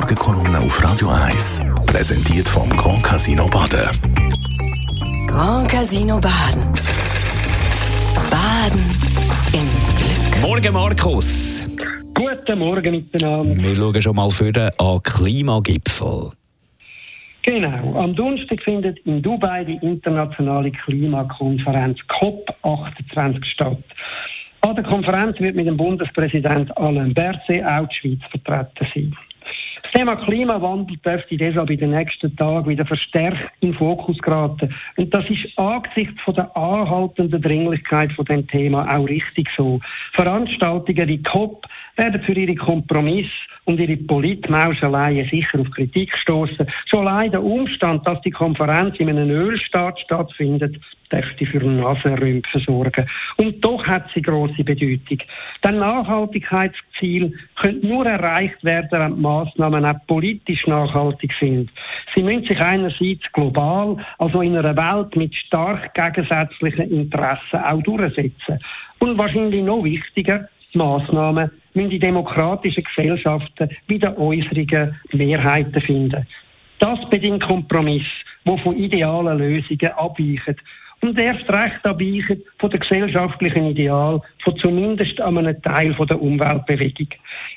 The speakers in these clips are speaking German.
Morgenkolumne auf Radio 1. Präsentiert vom Grand Casino Baden. Grand Casino Baden. Baden im Glück. Morgen, Markus. Guten Morgen miteinander. Wir schauen schon mal für den Klimagipfel. Genau. Am Donnerstag findet in Dubai die internationale Klimakonferenz COP28 statt. An der Konferenz wird mit dem Bundespräsident Alain Berset auch die Schweiz vertreten sein. Thema Klimawandel dürfte deshalb in den nächsten Tagen wieder verstärkt in den Fokus geraten. Und das ist angesichts von der anhaltenden Dringlichkeit von dem Thema auch richtig so. Veranstaltungen wie COP werden für ihre Kompromisse und ihre Politmauscheleien sicher auf Kritik stoßen. Schon allein der Umstand, dass die Konferenz in einem Ölstaat stattfindet, dürfte für Nasenrümpfen sorgen. Und doch hat sie große Bedeutung. Denn Nachhaltigkeitsziele können nur erreicht werden, wenn die Massnahmen auch politisch nachhaltig sind. Sie müssen sich einerseits global, also in einer Welt mit stark gegensätzlichen Interessen auch durchsetzen. Und wahrscheinlich noch wichtiger, Massnahmen müssen die demokratischen Gesellschaften wie der unsrigen Mehrheiten finden. Das bedingt Kompromiss, wo von idealen Lösungen abweichen und erst recht abweichen von der gesellschaftlichen Ideal, von zumindest einem Teil der Umweltbewegung.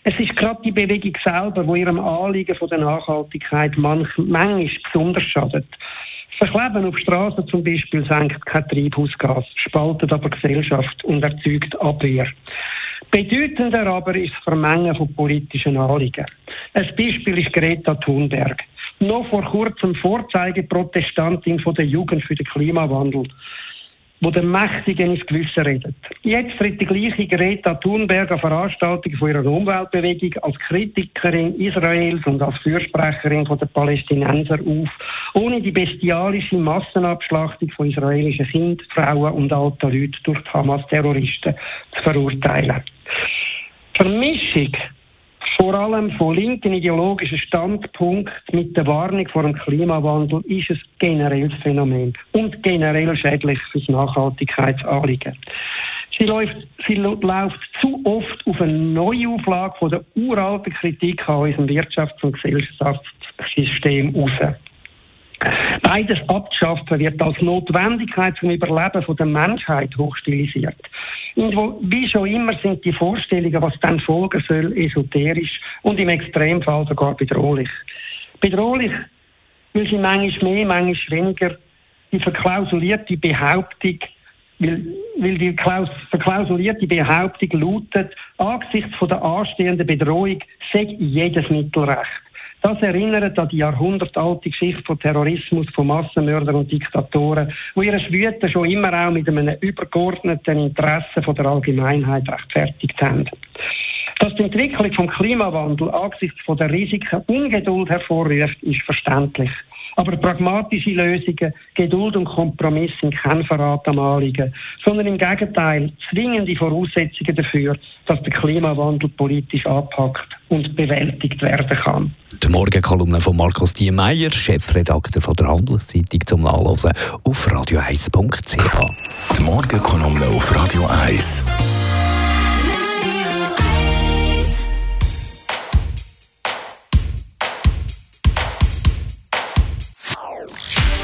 Es ist gerade die Bewegung selber, wo ihrem Anliegen von der Nachhaltigkeit manch, manchmal besonders schadet. Verkleben auf Straßen zum Beispiel senkt kein Treibhausgas, spaltet aber Gesellschaft und erzeugt Abwehr. Bedeutender aber ist das Vermengen von politischen Anliegen. Ein Beispiel ist Greta Thunberg. Noch vor kurzem Vorzeigeprotestantin von der Jugend für den Klimawandel, wo der Mächtigen ins Gewissen redet. Jetzt tritt die gleiche Greta Thunberg an Veranstaltungen von ihrer Umweltbewegung als Kritikerin Israels und als Fürsprecherin von der Palästinenser auf, ohne die bestialische Massenabschlachtung von israelischen Kindern, Frauen und alten Leuten durch Hamas-Terroristen zu verurteilen. Vermischung vor allem von linken ideologischen Standpunkten mit der Warnung vor dem Klimawandel ist ein generelles Phänomen und generell schädlich für Nachhaltigkeitsanliegen. Sie läuft, sie läuft zu oft auf eine Neuauflage von der uralten Kritik an unserem Wirtschafts- und Gesellschaftssystem raus. Beides abzuschaffen wird als Notwendigkeit zum Überleben der Menschheit hochstilisiert. Und wo, wie schon immer sind die Vorstellungen, was dann folgen soll, esoterisch und im Extremfall sogar bedrohlich. Bedrohlich, weil sie manchmal mehr, manchmal weniger die verklausulierte Behauptung, weil, weil die verklausulierte Behauptung lautet, angesichts von der anstehenden Bedrohung sei jedes Mittel recht. Das erinnert an die jahrhundertalte Geschichte von Terrorismus, von Massenmördern und Diktatoren, wo ihre Wüten schon immer auch mit einem übergeordneten Interesse von der Allgemeinheit rechtfertigt haben. Dass die Entwicklung vom Klimawandel angesichts von der Risiken Ungeduld hervorruft, ist verständlich. Aber pragmatische Lösungen, Geduld und Kompromiss sind kein Verrat am Anliegen, sondern im Gegenteil zwingende Voraussetzungen dafür, dass der Klimawandel politisch abpackt und bewältigt werden kann. Die Morgenkolumne von Markus Diemeyer, Chefredakteur von der Handelszeitung zum Nachlesen auf radio1.ch. Die Morgenkolumne auf Radio 1.